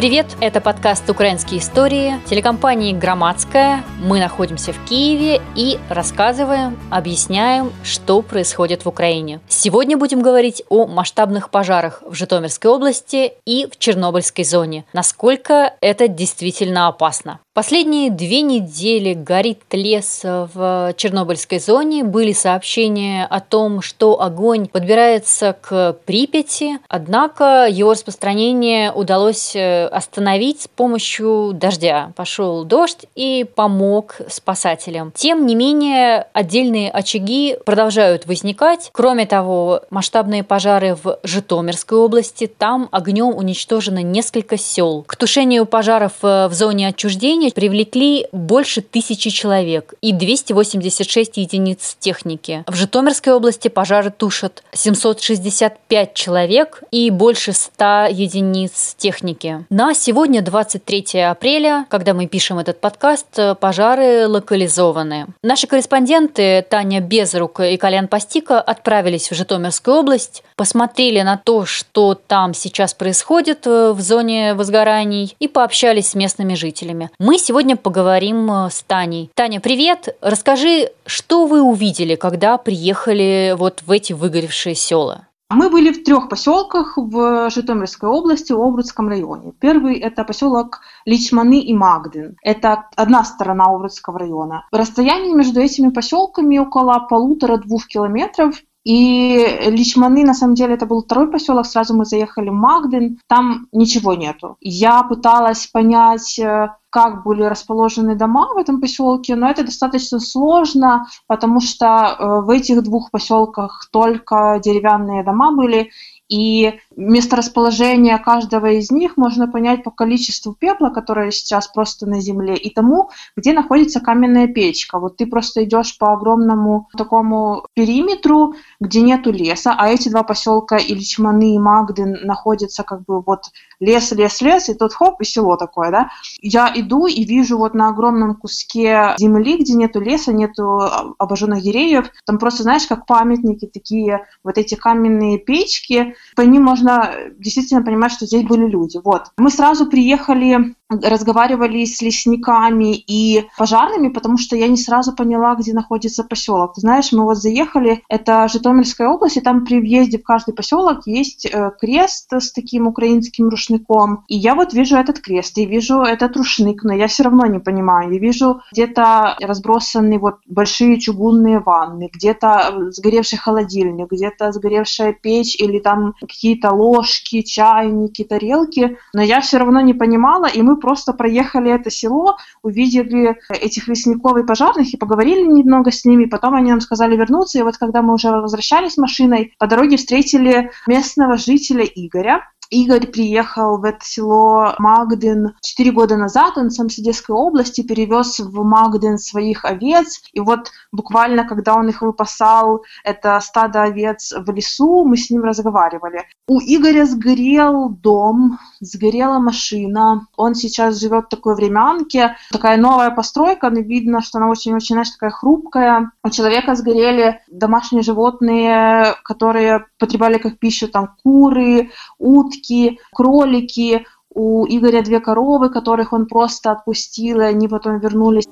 привет! Это подкаст «Украинские истории» телекомпании «Громадская». Мы находимся в Киеве и рассказываем, объясняем, что происходит в Украине. Сегодня будем говорить о масштабных пожарах в Житомирской области и в Чернобыльской зоне. Насколько это действительно опасно. Последние две недели горит лес в Чернобыльской зоне. Были сообщения о том, что огонь подбирается к Припяти, однако его распространение удалось э, остановить с помощью дождя. Пошел дождь и помог спасателям. Тем не менее, отдельные очаги продолжают возникать. Кроме того, масштабные пожары в Житомирской области. Там огнем уничтожено несколько сел. К тушению пожаров э, в зоне отчуждения учения привлекли больше тысячи человек и 286 единиц техники. В Житомирской области пожары тушат 765 человек и больше 100 единиц техники. На сегодня, 23 апреля, когда мы пишем этот подкаст, пожары локализованы. Наши корреспонденты Таня Безрук и Колян Пастика отправились в Житомирскую область, посмотрели на то, что там сейчас происходит в зоне возгораний и пообщались с местными жителями. Мы сегодня поговорим э, с Таней. Таня, привет! Расскажи, что вы увидели, когда приехали вот в эти выгоревшие села? Мы были в трех поселках в Житомирской области, в Обрудском районе. Первый – это поселок Личманы и Магдин. Это одна сторона Обрудского района. Расстояние между этими поселками около полутора-двух километров. И Личманы, на самом деле, это был второй поселок, сразу мы заехали в Магдин, там ничего нету. Я пыталась понять, э, как были расположены дома в этом поселке, но это достаточно сложно, потому что э, в этих двух поселках только деревянные дома были, и месторасположение каждого из них можно понять по количеству пепла, которое сейчас просто на земле, и тому, где находится каменная печка. Вот ты просто идешь по огромному такому периметру, где нету леса, а эти два поселка Ильичманы и Магдин находятся как бы вот лес, лес, лес, и тут хоп, и село такое, да. Я иду и вижу вот на огромном куске земли, где нету леса, нету обожженных деревьев, там просто, знаешь, как памятники такие, вот эти каменные печки, по ним можно действительно понимать, что здесь были люди. Вот. Мы сразу приехали разговаривали с лесниками и пожарными, потому что я не сразу поняла, где находится поселок. Знаешь, мы вот заехали, это Житомирская область, и там при въезде в каждый поселок есть э, крест с таким украинским рушником. И я вот вижу этот крест, и вижу этот рушник, но я все равно не понимаю. Я вижу где-то разбросаны вот большие чугунные ванны, где-то сгоревший холодильник, где-то сгоревшая печь или там какие-то ложки, чайники, тарелки, но я все равно не понимала, и мы просто проехали это село, увидели этих лесников и пожарных и поговорили немного с ними, потом они нам сказали вернуться, и вот когда мы уже возвращались машиной, по дороге встретили местного жителя Игоря, Игорь приехал в это село Магдин четыре года назад, он сам с области перевез в Магдин своих овец, и вот буквально, когда он их выпасал, это стадо овец в лесу, мы с ним разговаривали. У Игоря сгорел дом, сгорела машина, он сейчас живет в такой времянке, такая новая постройка, но видно, что она очень-очень, знаешь, такая хрупкая. У человека сгорели домашние животные, которые потребляли как пищу, там, куры, утки, кролики, у Игоря две коровы, которых он просто отпустил, и они потом вернулись.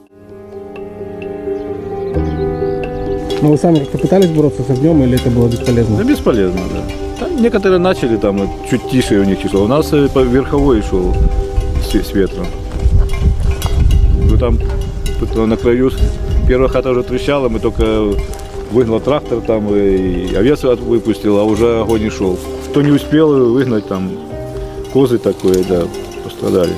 Но вы сами как-то пытались бороться с огнем, или это было бесполезно? Да, бесполезно, да. Там некоторые начали там чуть тише у них число. У нас э, верховой шел с, с ветром. Ну там на краю первая хата уже трещала, мы только выгнал трактор там и овец выпустил, а уже огонь не шел. Кто не успел выгнать там козы такое, да, пострадали.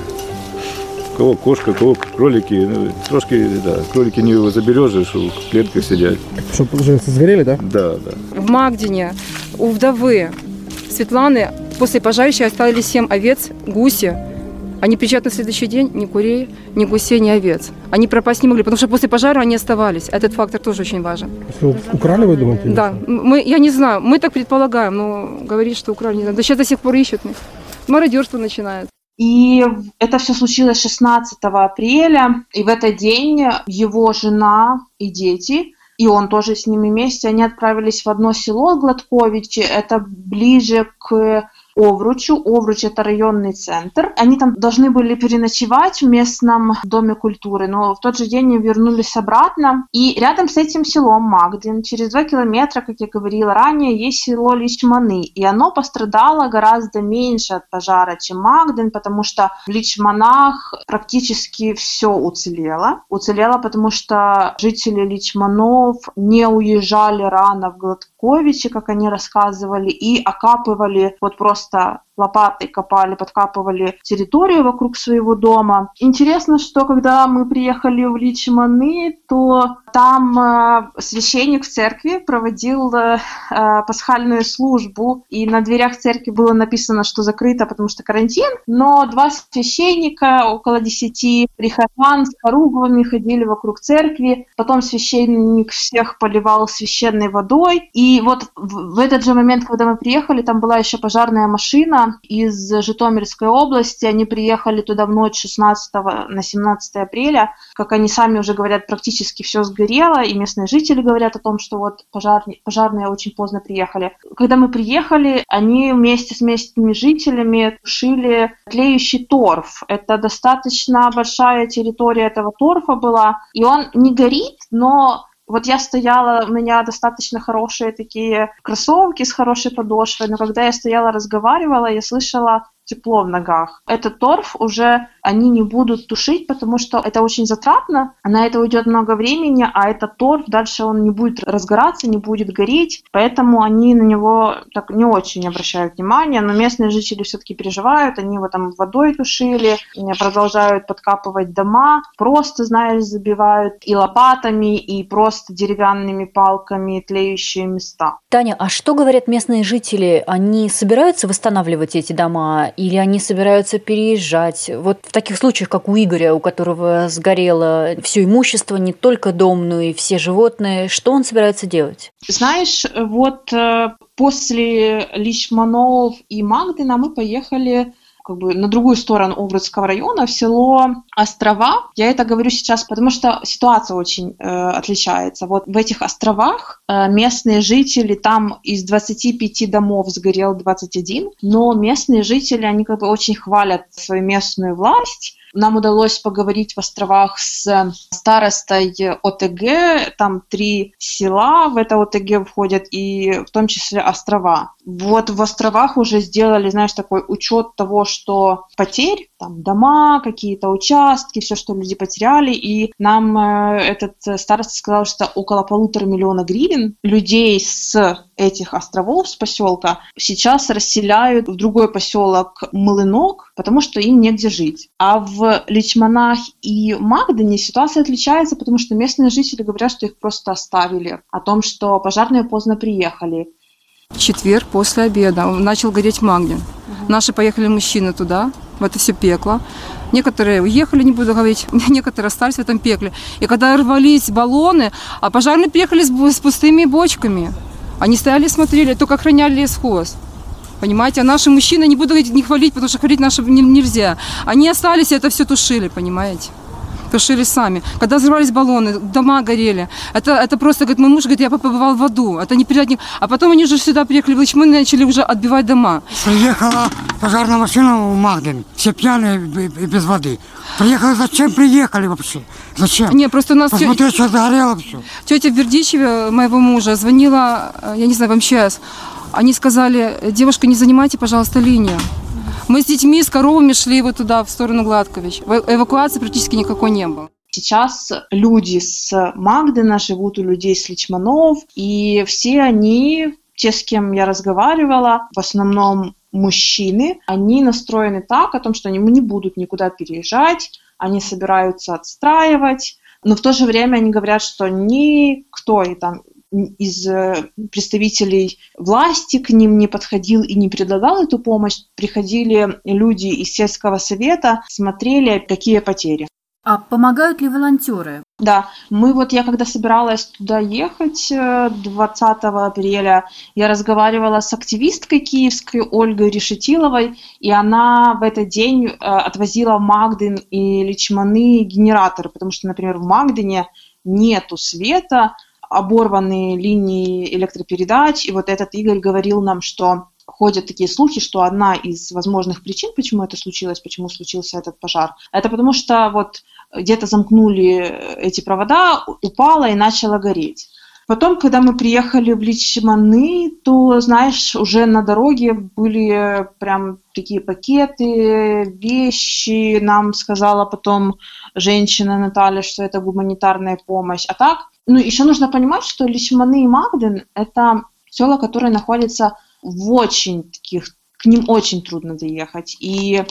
Кого кошка, кого кролики. Ну, трошки, да, кролики не заберешь, что в клетках сидят. Что, получается, сгорели, да? Да, да. В Магдине у вдовы Светланы после пожарища остались 7 овец, гуси, они приезжают на следующий день, ни курей, ни гусей, ни овец. Они пропасть не могли, потому что после пожара они оставались. Этот фактор тоже очень важен. Что, украли, вы думаете? Да. Мы, я не знаю, мы так предполагаем, но говорить, что украли, не знаю. Да сейчас до сих пор ищут. Мародерство начинается. И это все случилось 16 апреля, и в этот день его жена и дети, и он тоже с ними вместе, они отправились в одно село Гладковичи, это ближе к Овручу. Овруч – это районный центр. Они там должны были переночевать в местном доме культуры, но в тот же день они вернулись обратно. И рядом с этим селом Магдин, через два километра, как я говорила ранее, есть село Личманы. И оно пострадало гораздо меньше от пожара, чем Магдин, потому что в Личманах практически все уцелело. Уцелело, потому что жители Личманов не уезжали рано в Гладковичи, как они рассказывали, и окапывали вот просто Thought. Лопатой копали, подкапывали территорию вокруг своего дома. Интересно, что когда мы приехали в Личманы, то там э, священник в церкви проводил э, э, пасхальную службу, и на дверях церкви было написано, что закрыто, потому что карантин, но два священника, около десяти прихожан с хоругвами ходили вокруг церкви, потом священник всех поливал священной водой, и вот в этот же момент, когда мы приехали, там была еще пожарная машина из Житомирской области, они приехали туда в ночь 16 на 17 апреля, как они сами уже говорят, практически все сгорело, и местные жители говорят о том, что вот пожарные, пожарные очень поздно приехали. Когда мы приехали, они вместе с местными жителями тушили тлеющий торф. Это достаточно большая территория этого торфа была, и он не горит, но вот я стояла, у меня достаточно хорошие такие кроссовки с хорошей подошвой, но когда я стояла, разговаривала, я слышала тепло в ногах. Этот торф уже они не будут тушить, потому что это очень затратно, на это уйдет много времени, а этот торф дальше он не будет разгораться, не будет гореть, поэтому они на него так не очень обращают внимание, но местные жители все-таки переживают, они его там водой тушили, продолжают подкапывать дома, просто, знаешь, забивают и лопатами, и просто деревянными палками тлеющие места. Таня, а что говорят местные жители? Они собираются восстанавливать эти дома или они собираются переезжать? Вот в таких случаях, как у Игоря, у которого сгорело все имущество, не только дом, но и все животные, что он собирается делать? Знаешь, вот э, после Личманов и Магдина мы поехали как бы на другую сторону Обрудского района, в село Острова. Я это говорю сейчас, потому что ситуация очень э, отличается. Вот в этих островах э, местные жители, там из 25 домов сгорел 21, но местные жители, они как бы очень хвалят свою местную власть, нам удалось поговорить в островах с старостой ОТГ. Там три села в это ОТГ входят, и в том числе острова. Вот в островах уже сделали, знаешь, такой учет того, что потерь, там дома, какие-то участки, все, что люди потеряли. И нам э, этот староста сказал, что около полутора миллиона гривен людей с этих островов, с поселка, сейчас расселяют в другой поселок Млынок, потому что им негде жить. А в Личманах и Магдане ситуация отличается, потому что местные жители говорят, что их просто оставили, о том, что пожарные поздно приехали. В четверг после обеда начал гореть Магдин. Угу. Наши поехали мужчины туда, в это все пекло. Некоторые уехали, не буду говорить, некоторые остались в этом пекле. И когда рвались баллоны, а пожарные приехали с, с пустыми бочками. Они стояли смотрели, только охраняли лесхоз. Понимаете, а наши мужчины, не буду не хвалить, потому что хвалить наши нельзя. Они остались и это все тушили, понимаете тушили сами. Когда взрывались баллоны, дома горели. Это, это просто, говорит, мой муж говорит, я побывал в аду. Это не перед А потом они уже сюда приехали в мы начали уже отбивать дома. Приехала пожарная машина в Магден, все пьяные и без воды. Приехали, зачем приехали вообще? Зачем? Не, просто у нас... Посмотри, тё... что загорело все. Тетя в Бердичеве, моего мужа, звонила, э, я не знаю, в МЧС. Они сказали, девушка, не занимайте, пожалуйста, линию. Мы с детьми, с коровами шли вот туда, в сторону Гладкович. Эвакуации практически никакой не было. Сейчас люди с Магдена живут у людей с Личманов, и все они, те, с кем я разговаривала, в основном мужчины, они настроены так, о том, что они не будут никуда переезжать, они собираются отстраивать, но в то же время они говорят, что никто и там из э, представителей власти к ним не подходил и не предлагал эту помощь. Приходили люди из сельского совета, смотрели, какие потери. А помогают ли волонтеры? Да, мы вот, я когда собиралась туда ехать 20 э, апреля, я разговаривала с активисткой киевской Ольгой Решетиловой, и она в этот день э, отвозила в Магдин и Личманы генераторы, потому что, например, в Магдине нету света, оборванные линии электропередач, и вот этот Игорь говорил нам, что ходят такие слухи, что одна из возможных причин, почему это случилось, почему случился этот пожар, это потому что вот где-то замкнули эти провода, упала и начала гореть. Потом, когда мы приехали в Личманы, то, знаешь, уже на дороге были прям такие пакеты, вещи. Нам сказала потом женщина Наталья, что это гуманитарная помощь. А так, ну, еще нужно понимать, что Личманы и Магден – это села, которые находятся в очень таких, к ним очень трудно доехать. И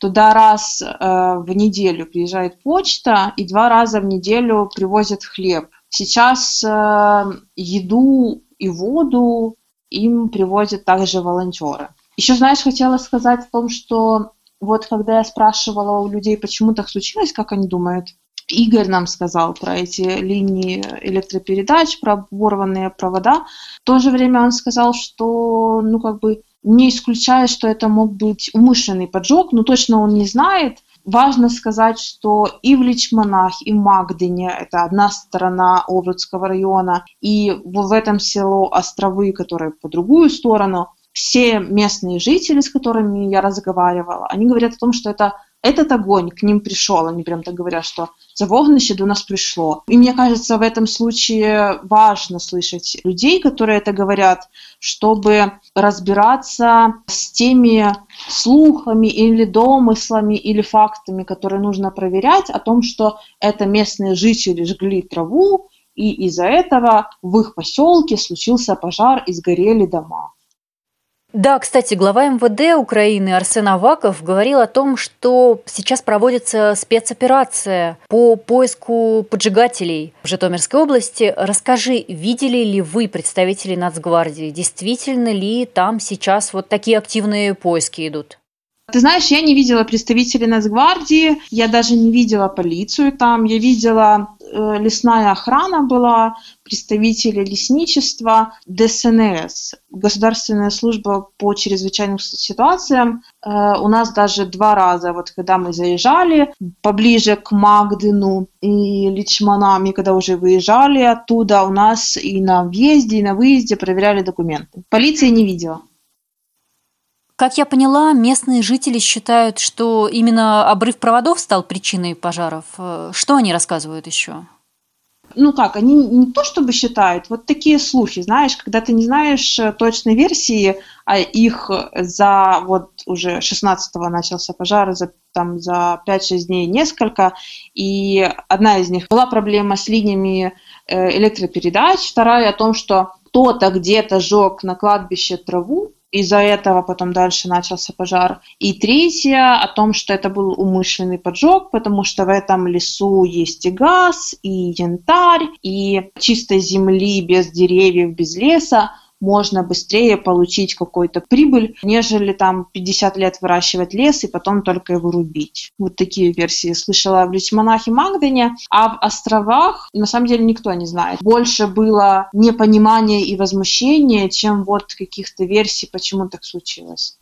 туда раз э, в неделю приезжает почта, и два раза в неделю привозят хлеб. Сейчас э, еду и воду им привозят также волонтеры. Еще, знаешь, хотела сказать о том, что вот когда я спрашивала у людей, почему так случилось, как они думают, Игорь нам сказал про эти линии электропередач, про оборванные провода. В то же время он сказал, что, ну, как бы, не исключая, что это мог быть умышленный поджог, но точно он не знает. Важно сказать, что и в Личманах, и в Магдине, это одна сторона Оврудского района, и в этом село Островы, которые по другую сторону, все местные жители, с которыми я разговаривала, они говорят о том, что это этот огонь к ним пришел, они прям так говорят, что за вогнище до нас пришло. И мне кажется, в этом случае важно слышать людей, которые это говорят, чтобы разбираться с теми слухами или домыслами или фактами, которые нужно проверять о том, что это местные жители жгли траву, и из-за этого в их поселке случился пожар и сгорели дома. Да, кстати, глава МВД Украины Арсен Аваков говорил о том, что сейчас проводится спецоперация по поиску поджигателей в Житомирской области. Расскажи, видели ли вы представителей Нацгвардии? Действительно ли там сейчас вот такие активные поиски идут? Ты знаешь, я не видела представителей Нацгвардии, я даже не видела полицию там, я видела э, лесная охрана была, представители лесничества, ДСНС, Государственная служба по чрезвычайным ситуациям. Э, у нас даже два раза, вот когда мы заезжали поближе к Магдину и Личманами, когда уже выезжали оттуда, у нас и на въезде, и на выезде проверяли документы. Полиции не видела. Как я поняла, местные жители считают, что именно обрыв проводов стал причиной пожаров. Э, что они рассказывают еще? ну как, они не то чтобы считают, вот такие слухи, знаешь, когда ты не знаешь э, точной версии, а их за вот уже 16-го начался пожар, за, там за 5-6 дней несколько, и одна из них была проблема с линиями э, электропередач, вторая о том, что кто-то где-то жег на кладбище траву, из-за этого потом дальше начался пожар. И третье о том, что это был умышленный поджог, потому что в этом лесу есть и газ, и янтарь, и чистой земли без деревьев, без леса можно быстрее получить какую-то прибыль, нежели там 50 лет выращивать лес и потом только его рубить. Вот такие версии слышала в Личмонахе Магдене, а в островах на самом деле никто не знает. Больше было непонимания и возмущения, чем вот каких-то версий, почему так случилось.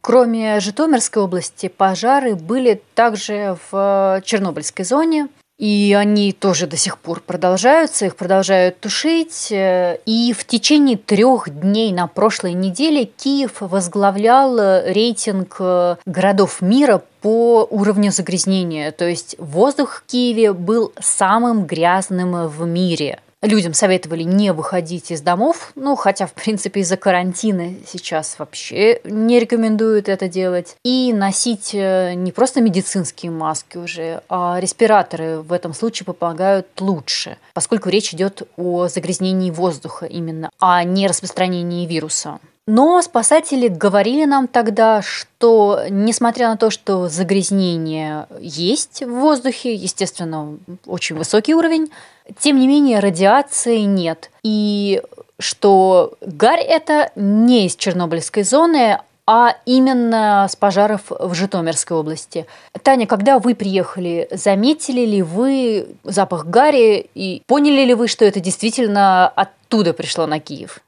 Кроме Житомирской области, пожары были также в Чернобыльской зоне. И они тоже до сих пор продолжаются, их продолжают тушить. И в течение трех дней на прошлой неделе Киев возглавлял рейтинг городов мира по уровню загрязнения. То есть воздух в Киеве был самым грязным в мире людям советовали не выходить из домов, ну, хотя, в принципе, из-за карантина сейчас вообще не рекомендуют это делать, и носить э, не просто медицинские маски уже, а респираторы в этом случае помогают лучше, поскольку речь идет о загрязнении воздуха именно, а не распространении вируса. Но спасатели говорили нам тогда, что несмотря на то, что загрязнение есть в воздухе, естественно, очень высокий уровень, тем не менее радиации нет. И что гарь это не из Чернобыльской зоны, а именно с пожаров в Житомирской области. Таня, когда вы приехали, заметили ли вы запах гари и поняли ли вы, что это действительно оттуда пришло на Киев?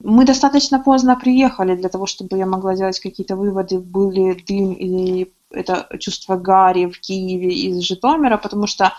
Мы достаточно поздно приехали для того, чтобы я могла делать какие-то выводы, был ли дым или это чувство гари в Киеве из Житомира, потому что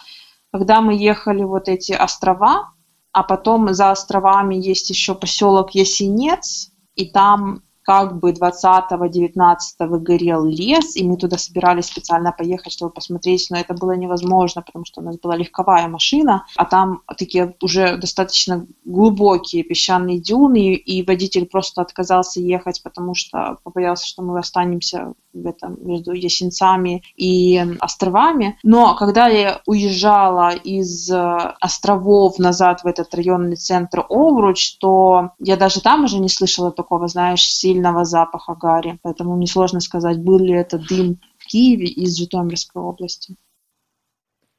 когда мы ехали вот эти острова, а потом за островами есть еще поселок Ясенец, и там как бы 20-19 горел лес, и мы туда собирались специально поехать, чтобы посмотреть, но это было невозможно, потому что у нас была легковая машина, а там такие уже достаточно глубокие песчаные дюны, и водитель просто отказался ехать, потому что побоялся, что мы останемся в этом, между Ясенцами и островами. Но когда я уезжала из э, островов назад в этот районный центр Овруч, то я даже там уже не слышала такого, знаешь, сильного сильного запаха гари. Поэтому мне сложно сказать, был ли это дым в Киеве из Житомирской области.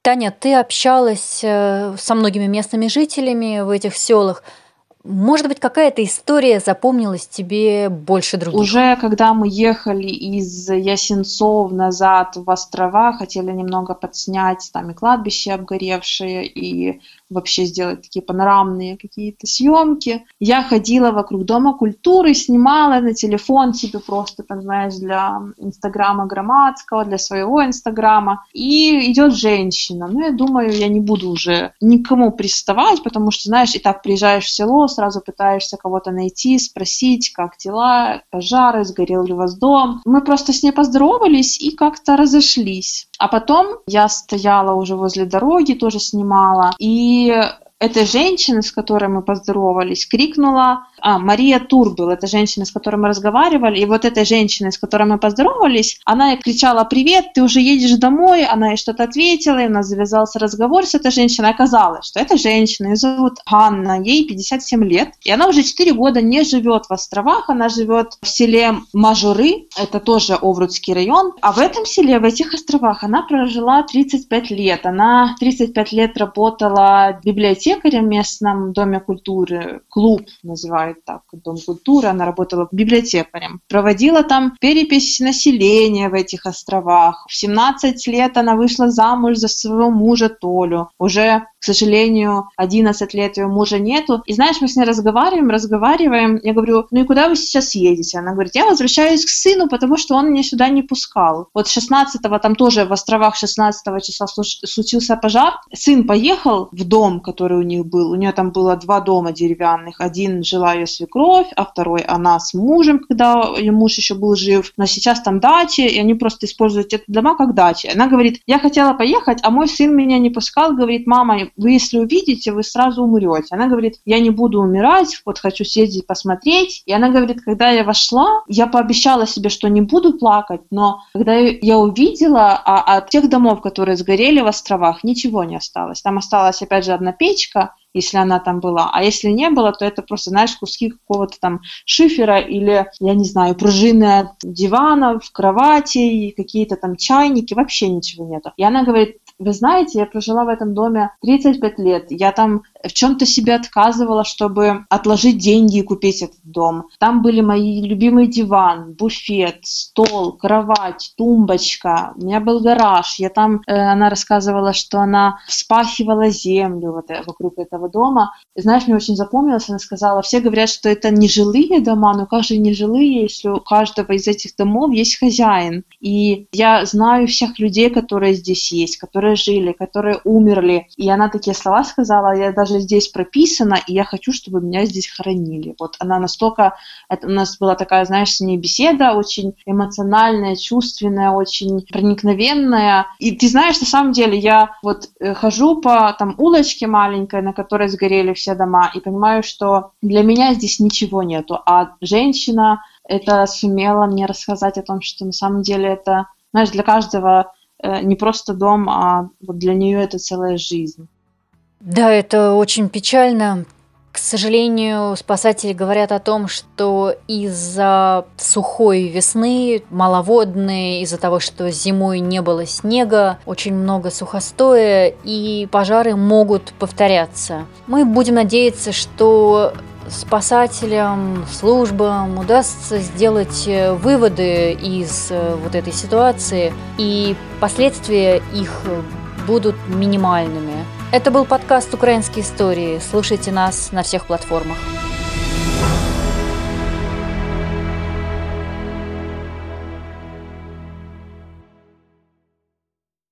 Таня, ты общалась э, со многими местными жителями в этих селах. Может быть, какая-то история запомнилась тебе больше других? Уже когда мы ехали из Ясенцов назад в острова, хотели немного подснять там и кладбище обгоревшее, и вообще сделать такие панорамные какие-то съемки. Я ходила вокруг Дома культуры, снимала на телефон себе просто, там, знаешь, для Инстаграма Громадского, для своего Инстаграма. И идет женщина. Ну, я думаю, я не буду уже никому приставать, потому что, знаешь, и так приезжаешь в село, сразу пытаешься кого-то найти, спросить, как дела, пожары, сгорел ли у вас дом. Мы просто с ней поздоровались и как-то разошлись. А потом я стояла уже возле дороги, тоже снимала, и эта женщина, с которой мы поздоровались, крикнула, а, Мария Турбел, это женщина, с которой мы разговаривали, и вот эта женщина, с которой мы поздоровались, она кричала «Привет, ты уже едешь домой?» Она ей что-то ответила, и у нас завязался разговор с этой женщиной. Оказалось, что эта женщина, ее зовут Ганна, ей 57 лет, и она уже 4 года не живет в островах, она живет в селе Мажуры, это тоже Оврудский район, а в этом селе, в этих островах, она прожила 35 лет. Она 35 лет работала библиотекарем в местном доме культуры, клуб называют так, Дом культуры, она работала библиотекарем. Проводила там перепись населения в этих островах. В 17 лет она вышла замуж за своего мужа Толю. Уже к сожалению, 11 лет ее мужа нету. И знаешь, мы с ней разговариваем, разговариваем. Я говорю, ну и куда вы сейчас едете? Она говорит, я возвращаюсь к сыну, потому что он меня сюда не пускал. Вот 16-го, там тоже в островах 16 числа случился пожар. Сын поехал в дом, который у них был. У нее там было два дома деревянных. Один жила ее свекровь, а второй она с мужем, когда ее муж еще был жив. Но сейчас там дачи, и они просто используют эти дома как дачи. Она говорит, я хотела поехать, а мой сын меня не пускал. Говорит, мама, вы если увидите, вы сразу умрете. Она говорит, я не буду умирать, вот хочу съездить посмотреть. И она говорит, когда я вошла, я пообещала себе, что не буду плакать, но когда я увидела, а от тех домов, которые сгорели в островах, ничего не осталось. Там осталась опять же одна печка, если она там была. А если не было, то это просто, знаешь, куски какого-то там шифера или, я не знаю, пружины от диванов, кроватей, какие-то там чайники, вообще ничего нету. И она говорит, вы знаете, я прожила в этом доме 35 лет. Я там в чем-то себе отказывала, чтобы отложить деньги и купить этот дом. Там были мои любимый диван, буфет, стол, кровать, тумбочка. У меня был гараж. Я там, э, она рассказывала, что она вспахивала землю вот, э, вокруг этого дома. И, знаешь, мне очень запомнилось, она сказала, все говорят, что это не жилые дома, но как же не жилые, если у каждого из этих домов есть хозяин. И я знаю всех людей, которые здесь есть, которые жили, которые умерли. И она такие слова сказала, я даже даже здесь прописано, и я хочу, чтобы меня здесь хоронили. Вот она настолько... Это у нас была такая, знаешь, с ней беседа очень эмоциональная, чувственная, очень проникновенная. И ты знаешь, на самом деле, я вот э, хожу по там улочке маленькой, на которой сгорели все дома, и понимаю, что для меня здесь ничего нету. А женщина это сумела мне рассказать о том, что на самом деле это, знаешь, для каждого э, не просто дом, а вот для нее это целая жизнь. Да, это очень печально. К сожалению, спасатели говорят о том, что из-за сухой весны, маловодной, из-за того, что зимой не было снега, очень много сухостоя, и пожары могут повторяться. Мы будем надеяться, что спасателям, службам удастся сделать выводы из вот этой ситуации, и последствия их будут минимальными. Это был подкаст «Украинские истории». Слушайте нас на всех платформах.